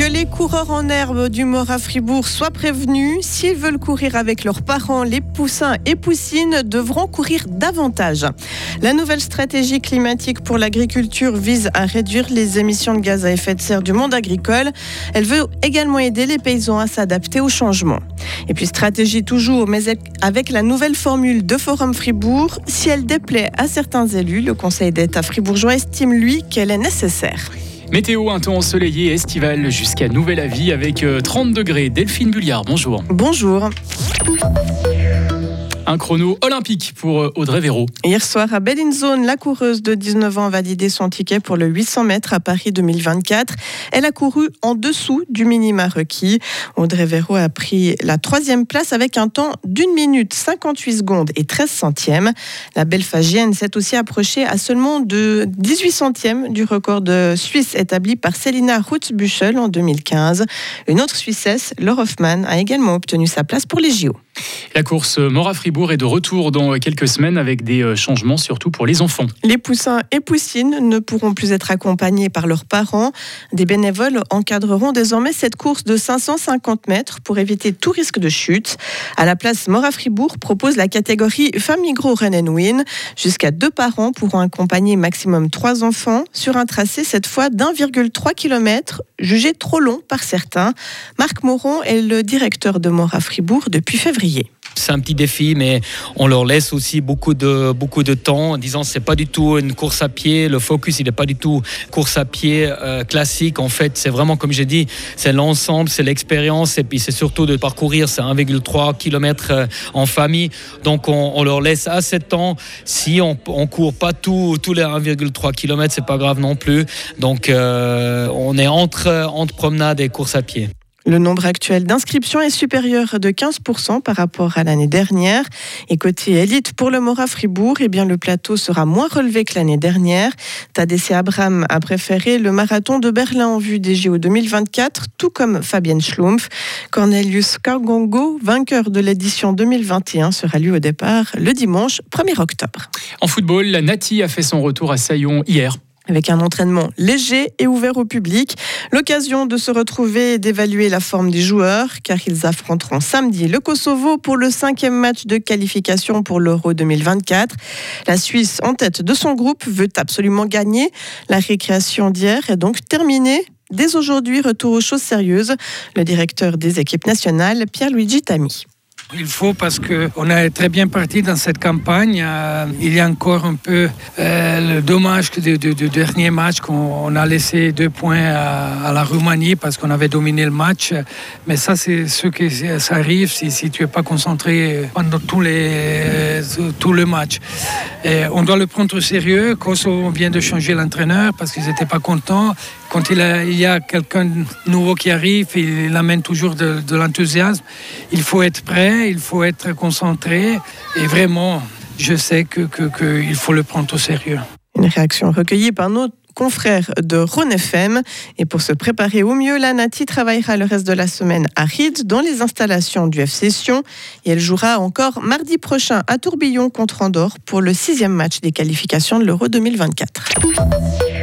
Que les coureurs en herbe du Mora Fribourg soient prévenus. S'ils veulent courir avec leurs parents, les poussins et poussines devront courir davantage. La nouvelle stratégie climatique pour l'agriculture vise à réduire les émissions de gaz à effet de serre du monde agricole. Elle veut également aider les paysans à s'adapter au changement. Et puis stratégie toujours, mais avec la nouvelle formule de Forum Fribourg, si elle déplaît à certains élus, le Conseil d'État fribourgeois estime lui qu'elle est nécessaire. Météo, un temps ensoleillé estival jusqu'à nouvel avis avec 30 euh, degrés. Delphine Bulliard, bonjour. Bonjour. Un chrono olympique pour euh, Audrey Véro. Hier soir à Bellinzone, la coureuse de 19 ans a validé son ticket pour le 800 mètres à Paris 2024. Elle a couru en dessous du minima requis. Audrey Véro a pris la troisième place avec un temps d'une minute 58 secondes et 13 centièmes. La Belfagienne s'est aussi approchée à seulement de 18 centièmes du record de Suisse établi par Selina Rutzbuchel en 2015. Une autre Suissesse, Laure Hoffmann, a également obtenu sa place pour les JO. La course Mora-Fribourg est de retour dans quelques semaines avec des euh, changements surtout pour les enfants. Les poussins et poussines ne pourront plus être accompagnés par leurs parents. Des bénévoles encadreront désormais cette course de 550 mètres pour éviter tout risque de chute. À la place, Mora-Fribourg propose la catégorie Famille Gros Run Win. Jusqu'à deux parents pourront accompagner maximum trois enfants sur un tracé cette fois d'1,3 km, jugé trop long par certains. Marc Moron est le directeur de Mora-Fribourg depuis février. C'est un petit défi, mais on leur laisse aussi beaucoup de, beaucoup de temps en disant c'est pas du tout une course à pied. Le focus, il n'est pas du tout course à pied euh, classique. En fait, c'est vraiment, comme j'ai dit, c'est l'ensemble, c'est l'expérience et puis c'est surtout de parcourir ces 1,3 km euh, en famille. Donc, on, leur laisse assez de temps. Si on ne court pas tous les 1,3 km, c'est pas grave non plus. Donc, euh, on est entre, entre promenade et course à pied. Le nombre actuel d'inscriptions est supérieur de 15% par rapport à l'année dernière. Et côté élite, pour le Mora Fribourg, eh bien, le plateau sera moins relevé que l'année dernière. Tadesse Abraham a préféré le marathon de Berlin en vue des JO 2024, tout comme Fabienne Schlumpf. Cornelius Cargongo, vainqueur de l'édition 2021, sera lui au départ le dimanche 1er octobre. En football, la Nati a fait son retour à Saillon hier avec un entraînement léger et ouvert au public. L'occasion de se retrouver et d'évaluer la forme des joueurs, car ils affronteront samedi le Kosovo pour le cinquième match de qualification pour l'Euro 2024. La Suisse, en tête de son groupe, veut absolument gagner. La récréation d'hier est donc terminée. Dès aujourd'hui, retour aux choses sérieuses. Le directeur des équipes nationales, Pierre-Luigi Tami. Il faut parce qu'on est très bien parti dans cette campagne. Euh, il y a encore un peu euh, le dommage du, dernier match qu'on a laissé deux points à, la Roumanie parce qu'on avait dominé le match. Mais ça, c'est ce qui ça arrive si, tu n'es pas concentré pendant tous les, tout le match. On doit le prendre au sérieux. Kosovo vient de changer l'entraîneur parce qu'ils n'étaient pas contents. Quand il, y a quelqu'un nouveau qui arrive, il amène toujours de, de l'enthousiasme. Il faut être prêt il faut être concentré et vraiment, je sais qu'il que, faut le prendre au sérieux. Une réaction recueillie par nos confrères de Rhône FM. Et pour se préparer au mieux, la Nati travaillera le reste de la semaine à Ried dans les installations du FC Sion. Et elle jouera encore mardi prochain à Tourbillon contre Andorre pour le sixième match des qualifications de l'Euro 2024.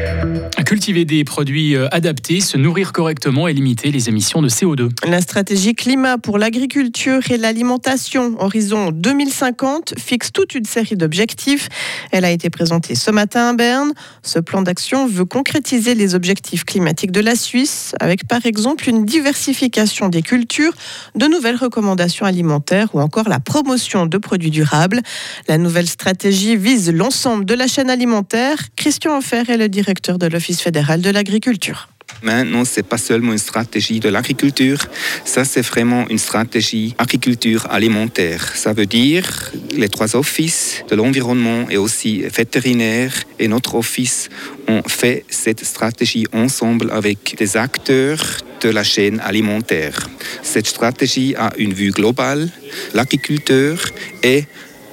Cultiver des produits euh, adaptés, se nourrir correctement et limiter les émissions de CO2. La stratégie climat pour l'agriculture et l'alimentation Horizon 2050 fixe toute une série d'objectifs. Elle a été présentée ce matin à Berne. Ce plan d'action veut concrétiser les objectifs climatiques de la Suisse avec par exemple une diversification des cultures, de nouvelles recommandations alimentaires ou encore la promotion de produits durables. La nouvelle stratégie vise l'ensemble de la chaîne alimentaire. Christian Offer est le directeur de l'Office fédéral de l'agriculture. Maintenant, ce n'est pas seulement une stratégie de l'agriculture, ça c'est vraiment une stratégie agriculture alimentaire. Ça veut dire les trois offices de l'environnement et aussi vétérinaire et notre office ont fait cette stratégie ensemble avec des acteurs de la chaîne alimentaire. Cette stratégie a une vue globale, l'agriculteur est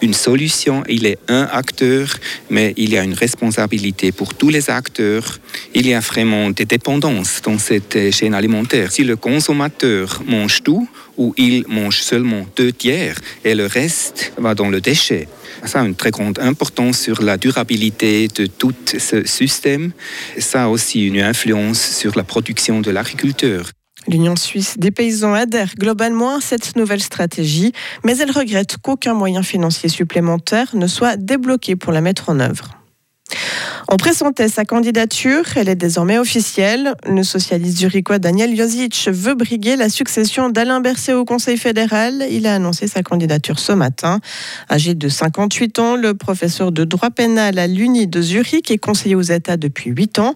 une solution, il est un acteur, mais il y a une responsabilité pour tous les acteurs. Il y a vraiment des dépendances dans cette chaîne alimentaire. Si le consommateur mange tout, ou il mange seulement deux tiers et le reste va dans le déchet. Ça a une très grande importance sur la durabilité de tout ce système. Ça a aussi une influence sur la production de l'agriculteur. L'Union suisse des paysans adhère globalement à cette nouvelle stratégie, mais elle regrette qu'aucun moyen financier supplémentaire ne soit débloqué pour la mettre en œuvre. On présentait sa candidature, elle est désormais officielle. Le socialiste zurichois Daniel Josic veut briguer la succession d'Alain Berset au Conseil fédéral. Il a annoncé sa candidature ce matin. Âgé de 58 ans, le professeur de droit pénal à l'Uni de Zurich est conseiller aux États depuis 8 ans.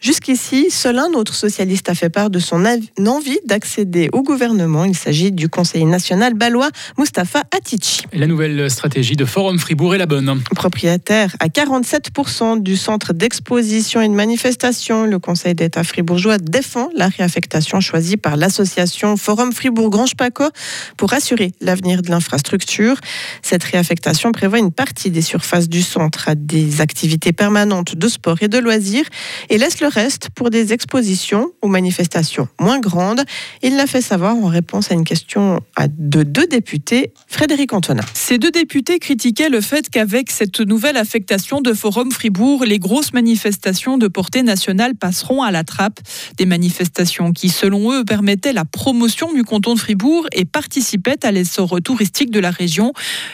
Jusqu'ici, seul un autre socialiste a fait part de son envie d'accéder au gouvernement. Il s'agit du conseiller national balois Mustapha Atici. La nouvelle stratégie de Forum Fribourg est la bonne. Propriétaire à 47% du centre d'exposition et de manifestation, le Conseil d'État fribourgeois défend la réaffectation choisie par l'association Forum Fribourg-Grange Paco pour assurer l'avenir de l'infrastructure. Cette réaffectation prévoit une partie des surfaces du centre à des activités permanentes de sport et de loisirs et laisse le reste pour des expositions ou manifestations moins grandes. Il l'a fait savoir en réponse à une question de deux députés, Frédéric Antonin. Ces deux députés critiquaient le fait qu'avec cette nouvelle affectation de Forum Fribourg, les grosses manifestations de portée nationale passeront à la trappe. Des manifestations qui, selon eux, permettaient la promotion du canton de Fribourg et participaient à l'essor touristique de la région.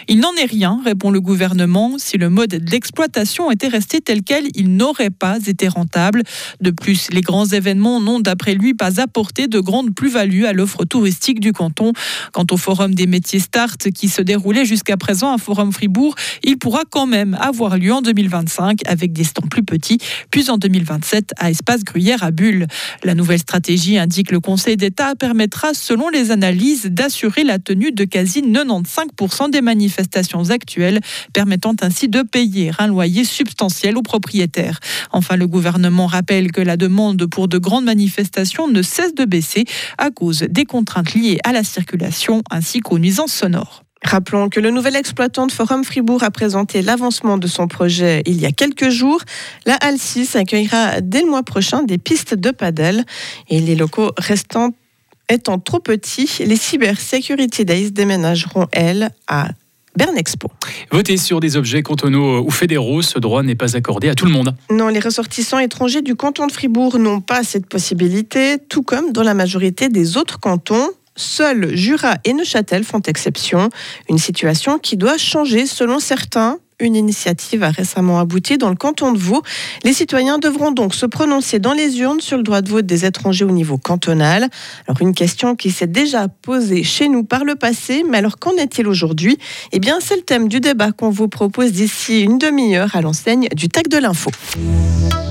Il n'en est rien, répond le gouvernement. Si le mode d'exploitation était resté tel quel, il n'aurait pas été rentable. De plus, les grands événements n'ont, d'après lui, pas apporté de grandes plus-values à l'offre touristique du canton. Quant au Forum des métiers Start, qui se déroulait jusqu'à présent à Forum Fribourg, il pourra quand même avoir lieu en 2025 avec des stands plus petits, puis en 2027 à Espace Gruyère à Bulle. La nouvelle stratégie, indique le Conseil d'État, permettra, selon les analyses, d'assurer la tenue de quasi 95% des manifestations actuelles, permettant ainsi de payer un loyer substantiel aux propriétaires. Enfin, le gouvernement rappelle que la demande pour de grandes manifestations ne cesse de baisser à cause des contraintes liées à la circulation ainsi qu'aux nuisances sonores. Rappelons que le nouvel exploitant de Forum Fribourg a présenté l'avancement de son projet il y a quelques jours. La Halle 6 accueillera dès le mois prochain des pistes de padel et les locaux restants étant trop petits, les Cyber Security Days déménageront, elles, à Bernexpo. Voter sur des objets cantonaux ou fédéraux, ce droit n'est pas accordé à tout le monde. Non, les ressortissants étrangers du canton de Fribourg n'ont pas cette possibilité, tout comme dans la majorité des autres cantons. Seuls Jura et Neuchâtel font exception, une situation qui doit changer selon certains une initiative a récemment abouti dans le canton de Vaud. Les citoyens devront donc se prononcer dans les urnes sur le droit de vote des étrangers au niveau cantonal. Alors une question qui s'est déjà posée chez nous par le passé, mais alors qu'en est-il aujourd'hui? Eh bien, c'est le thème du débat qu'on vous propose d'ici une demi-heure à l'enseigne du TAC de l'info.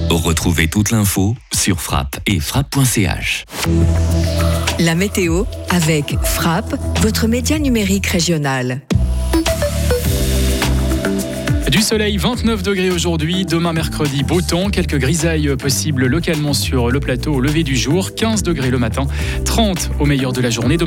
Retrouvez toute l'info sur frappe et frappe.ch. La météo avec Frappe, votre média numérique régional. Du soleil, 29 degrés aujourd'hui. Demain, mercredi, beau temps. Quelques grisailles possibles localement sur le plateau au lever du jour. 15 degrés le matin, 30 au meilleur de la journée. Demain,